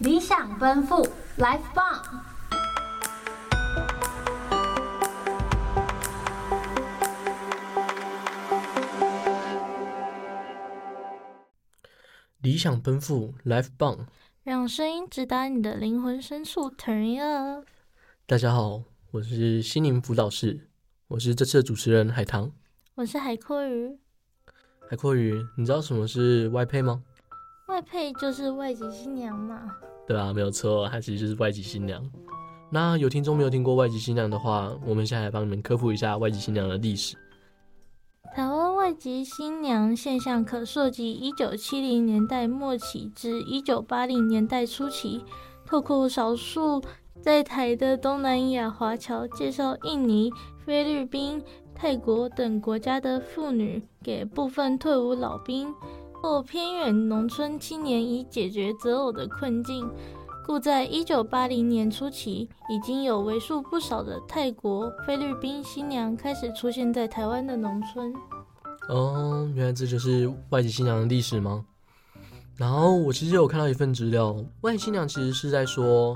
理想奔赴，Life 棒！理想奔赴，Life 棒！让声音直达你的灵魂深处，Turn up！大家好，我是心灵辅导室，我是这次的主持人海棠，我是海阔鱼。海阔鱼，你知道什么是外配吗？外配就是外籍新娘嘛。对啊，没有错，它其实就是外籍新娘。那有听众没有听过外籍新娘的话，我们现在来帮你们科普一下外籍新娘的历史。台湾外籍新娘现象可溯及一九七零年代末期至一九八零年代初期，透过少数在台的东南亚华侨，介绍印尼、菲律宾、泰国等国家的妇女给部分退伍老兵。或偏远农村青年以解决择偶的困境，故在一九八零年初期，已经有为数不少的泰国、菲律宾新娘开始出现在台湾的农村。哦，原来这就是外籍新娘的历史吗？然后我其实有看到一份资料，外籍新娘其实是在说，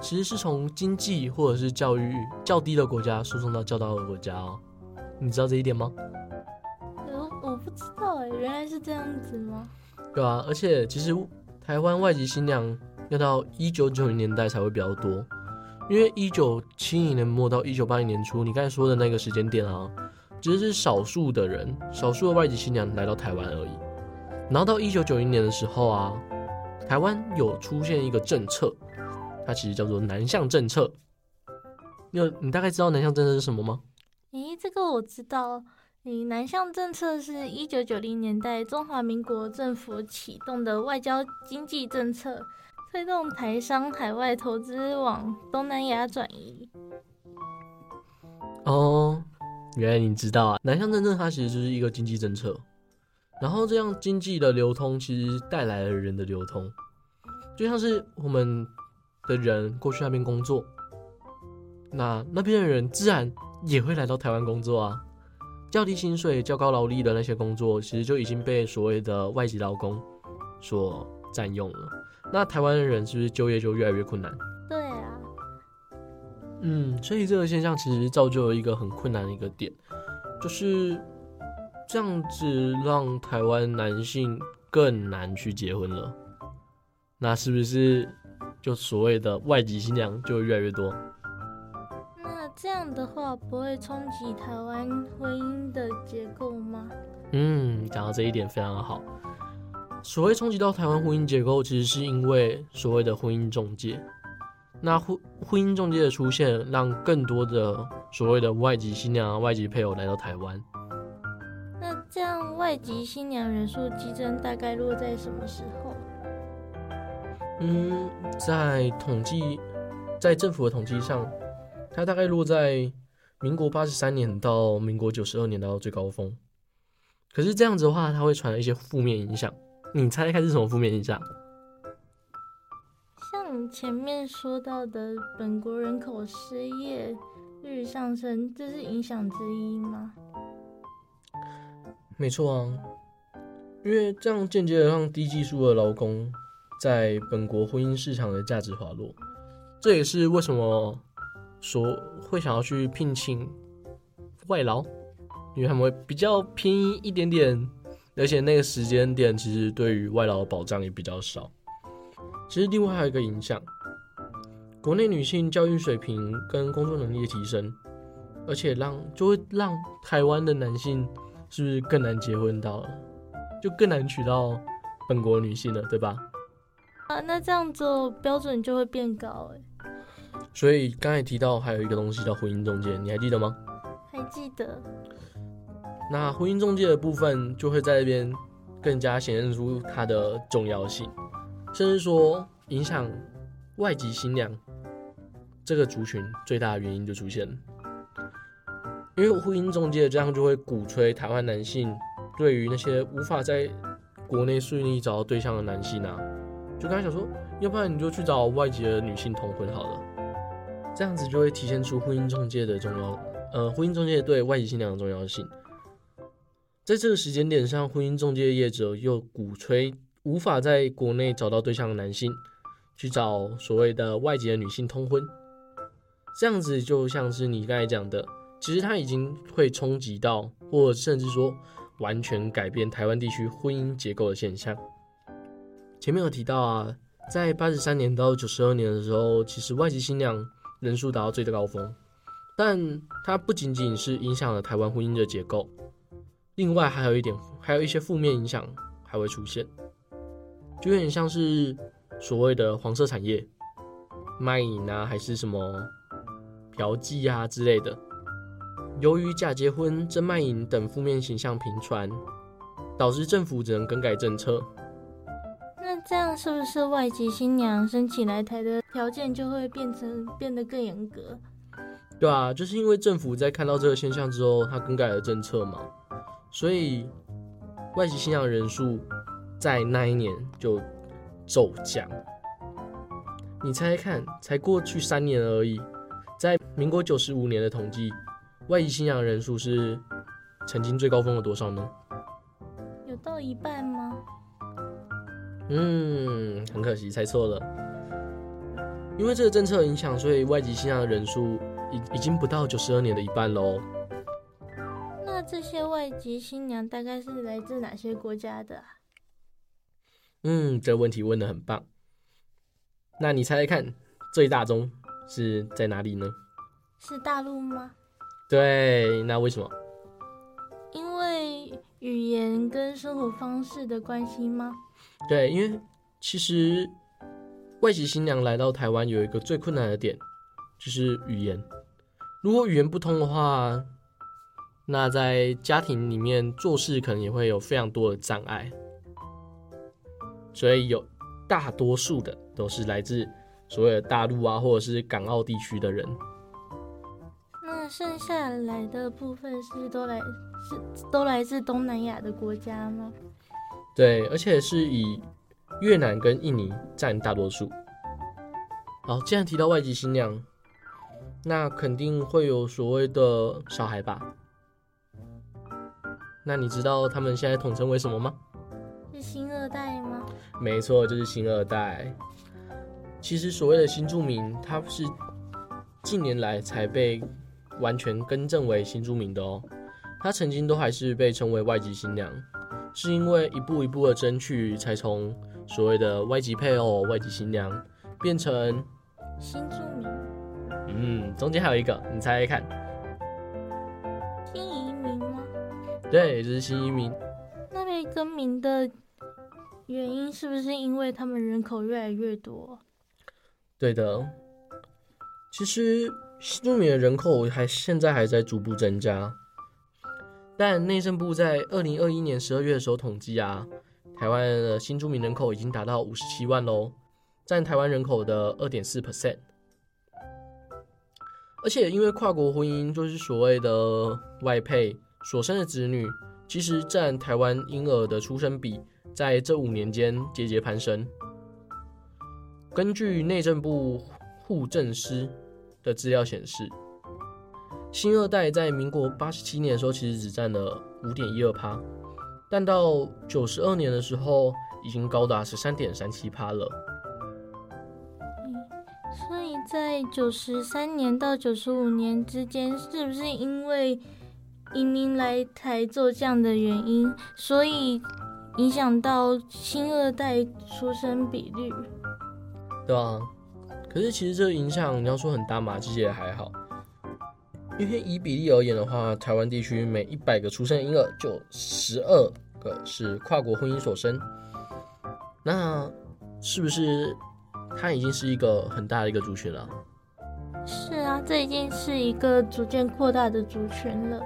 其实是从经济或者是教育较低的国家输送到较高的国家哦。你知道这一点吗？知道哎，原来是这样子吗？对啊，而且其实台湾外籍新娘要到一九九零年代才会比较多，因为一九七零年末到一九八零年初，你刚才说的那个时间点啊，其实是少数的人，少数的外籍新娘来到台湾而已。然后到一九九零年的时候啊，台湾有出现一个政策，它其实叫做南向政策。你有你大概知道南向政策是什么吗？咦，这个我知道。南向政策是一九九零年代中华民国政府启动的外交经济政策，推动台商海外投资往东南亚转移。哦，原来你知道啊！南向政策它其实就是一个经济政策，然后这样经济的流通其实带来了人的流通，就像是我们的人过去那边工作，那那边的人自然也会来到台湾工作啊。较低薪水、较高劳力的那些工作，其实就已经被所谓的外籍劳工所占用了。那台湾的人是不是就业就越来越困难？对啊。嗯，所以这个现象其实造就了一个很困难的一个点，就是这样子让台湾男性更难去结婚了。那是不是就所谓的外籍新娘就越来越多？这样的话不会冲击台湾婚姻的结构吗？嗯，讲到这一点非常好。所谓冲击到台湾婚姻结构，其实是因为所谓的婚姻中介。那婚婚姻中介的出现，让更多的所谓的外籍新娘、外籍配偶来到台湾。那这样外籍新娘人数激增，大概落在什么时候？嗯，在统计，在政府的统计上。它大概落在民国八十三年到民国九十二年到最高峰，可是这样子的话，它会传来一些负面影响。你猜猜看是什么负面影响？像前面说到的，本国人口失业率上升，这是影响之一吗？没错啊，因为这样间接的让低技术的劳工在本国婚姻市场的价值滑落，这也是为什么。说会想要去聘请外劳，因为他们会比较便宜一点点，而且那个时间点其实对于外劳的保障也比较少。其实另外还有一个影响，国内女性教育水平跟工作能力的提升，而且让就会让台湾的男性是不是更难结婚到了，就更难娶到本国女性了，对吧？啊，那这样做标准就会变高哎。所以刚才提到还有一个东西叫婚姻中介，你还记得吗？还记得。那婚姻中介的部分就会在这边更加显现出它的重要性，甚至说影响外籍新娘这个族群最大的原因就出现了，因为婚姻中介这样就会鼓吹台湾男性对于那些无法在国内顺利找到对象的男性啊，就刚才想说，要不然你就去找外籍的女性同婚好了。这样子就会体现出婚姻中介的重要，呃，婚姻中介对外籍新娘的重要性。在这个时间点上，婚姻中介业者又鼓吹无法在国内找到对象的男性，去找所谓的外籍的女性通婚，这样子就像是你刚才讲的，其实它已经会冲击到，或甚至说完全改变台湾地区婚姻结构的现象。前面有提到啊，在八十三年到九十二年的时候，其实外籍新娘人数达到最高峰，但它不仅仅是影响了台湾婚姻的结构，另外还有一点，还有一些负面影响还会出现，就有点像是。所谓的黄色产业，卖淫啊，还是什么嫖妓啊之类的。由于假结婚、真卖淫等负面形象频传，导致政府只能更改政策。那这样是不是外籍新娘申请来台的条件就会变成变得更严格？对啊，就是因为政府在看到这个现象之后，他更改了政策嘛，所以外籍新娘人数在那一年就。骤降，你猜猜看，才过去三年而已，在民国九十五年的统计，外籍新娘人数是曾经最高峰的多少呢？有到一半吗？嗯，很可惜，猜错了。因为这个政策影响，所以外籍新娘的人数已已经不到九十二年的一半喽。那这些外籍新娘大概是来自哪些国家的？嗯，这问题问的很棒。那你猜猜看，最大宗是在哪里呢？是大陆吗？对，那为什么？因为语言跟生活方式的关系吗？对，因为其实外籍新娘来到台湾有一个最困难的点，就是语言。如果语言不通的话，那在家庭里面做事可能也会有非常多的障碍。所以有大多数的都是来自所谓的大陆啊，或者是港澳地区的人。那剩下来的部分是都来是都来自东南亚的国家吗？对，而且是以越南跟印尼占大多数。好，既然提到外籍新娘，那肯定会有所谓的小孩吧？那你知道他们现在统称为什么吗？是新二代吗？没错，就是新二代。其实所谓的新住民，他是近年来才被完全更正为新住民的哦。他曾经都还是被称为外籍新娘，是因为一步一步的争取，才从所谓的外籍配偶、外籍新娘变成新住民。嗯，中间还有一个，你猜猜看？新移民吗？对，这是新移民。那被更名的。原因是不是因为他们人口越来越多？对的，其实新住民的人口还现在还在逐步增加，但内政部在二零二一年十二月的时候统计啊，台湾的新住民人口已经达到五十七万喽，占台湾人口的二点四 percent。而且因为跨国婚姻，就是所谓的外配所生的子女，其实占台湾婴儿的出生比。在这五年间节节攀升。根据内政部户政司的资料显示，新二代在民国八十七年的时候其实只占了五点一二趴，但到九十二年的时候已经高达十三点三七趴了。嗯，所以在九十三年到九十五年之间，是不是因为移民来台做这样的原因，所以？影响到新二代出生比率，对啊，可是其实这个影响你要说很大嘛，其实也还好。因为以比例而言的话，台湾地区每一百个出生婴儿就十二个是跨国婚姻所生，那是不是它已经是一个很大的一个族群了？是啊，这已经是一个逐渐扩大的族群了。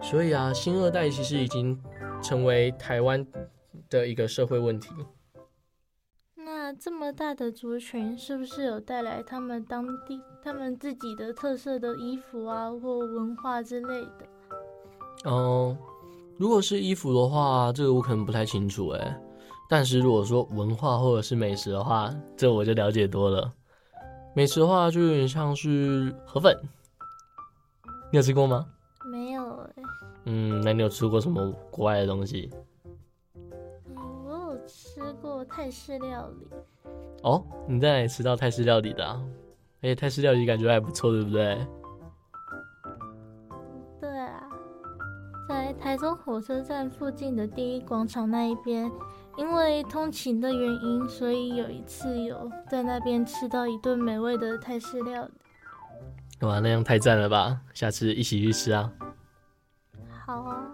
所以啊，新二代其实已经。成为台湾的一个社会问题。那这么大的族群，是不是有带来他们当地、他们自己的特色的衣服啊，或文化之类的？哦、呃，如果是衣服的话，这个我可能不太清楚哎。但是如果说文化或者是美食的话，这我就了解多了。美食的话，就有点像是河粉，你有吃过吗？没有哎。嗯，那你有吃过什么国外的东西？吃过泰式料理。哦，你在哪里吃到泰式料理的啊？而且泰式料理感觉还不错，对不对？对啊，在台中火车站附近的第一广场那一边，因为通勤的原因，所以有一次有在那边吃到一顿美味的泰式料理。哇，那样太赞了吧！下次一起去吃啊！好啊。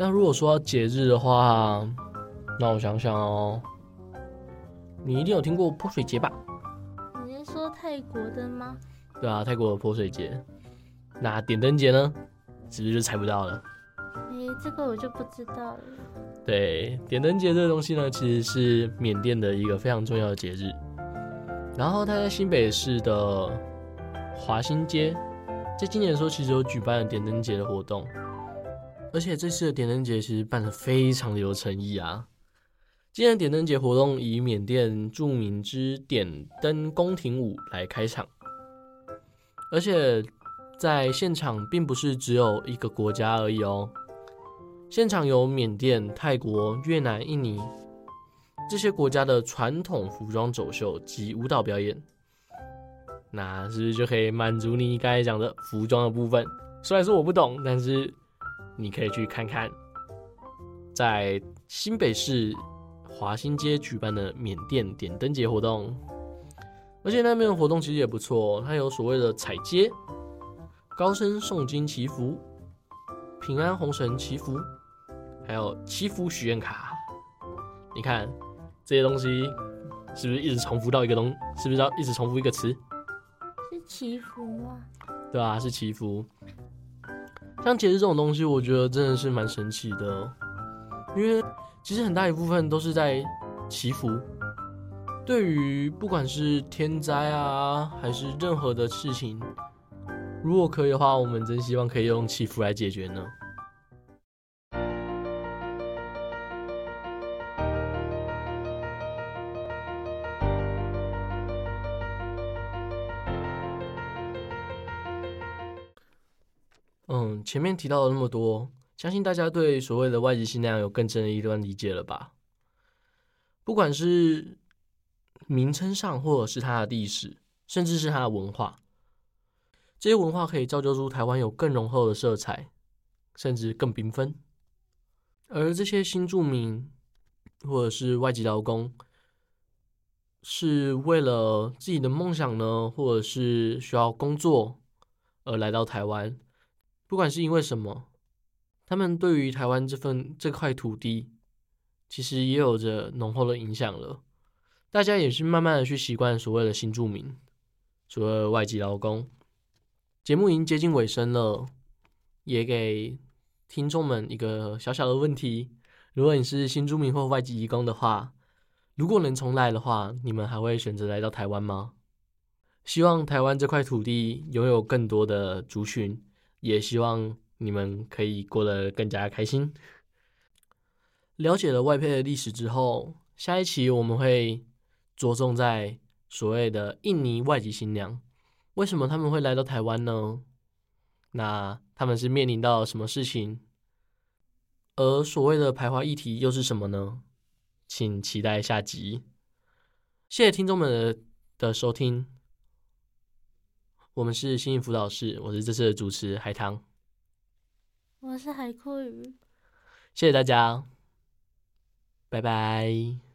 那如果说到节日的话，那我想想哦，你一定有听过泼水节吧？你是说泰国的吗？对啊，泰国的泼水节。那点灯节呢？是不是就猜不到了？哎、欸，这个我就不知道了。对，点灯节这个东西呢，其实是缅甸的一个非常重要的节日。然后它在新北市的华新街，在今年的时候其实有举办了点灯节的活动，而且这次的点灯节其实办得非常的有诚意啊。今年点灯节活动以缅甸著名之点灯宫廷舞来开场，而且在现场并不是只有一个国家而已哦，现场有缅甸、泰国、越南、印尼。这些国家的传统服装走秀及舞蹈表演，那是不是就可以满足你刚才讲的服装的部分？虽然说我不懂，但是你可以去看看，在新北市华新街举办的缅甸点灯节活动，而且那边的活动其实也不错，它有所谓的踩街、高声诵经祈福、平安红绳祈福，还有祈福许愿卡，你看。这些东西是不是一直重复到一个东？是不是要一直重复一个词？是祈福吗？对啊，是祈福。像节日这种东西，我觉得真的是蛮神奇的，因为其实很大一部分都是在祈福。对于不管是天灾啊，还是任何的事情，如果可以的话，我们真希望可以用祈福来解决呢。前面提到了那么多，相信大家对所谓的外籍新娘有更深的一段理解了吧？不管是名称上，或者是它的历史，甚至是它的文化，这些文化可以造就出台湾有更浓厚的色彩，甚至更缤纷。而这些新住民或者是外籍劳工，是为了自己的梦想呢，或者是需要工作而来到台湾。不管是因为什么，他们对于台湾这份这块土地，其实也有着浓厚的影响了。大家也是慢慢的去习惯所谓的新住民，所谓外籍劳工。节目已经接近尾声了，也给听众们一个小小的问题：如果你是新住民或外籍移工的话，如果能重来的话，你们还会选择来到台湾吗？希望台湾这块土地拥有更多的族群。也希望你们可以过得更加开心。了解了外配的历史之后，下一期我们会着重在所谓的印尼外籍新娘，为什么他们会来到台湾呢？那他们是面临到什么事情？而所谓的排华议题又是什么呢？请期待下集。谢谢听众们的的收听。我们是心灵辅导室，我是这次的主持海棠，我是海阔鱼，谢谢大家，拜拜。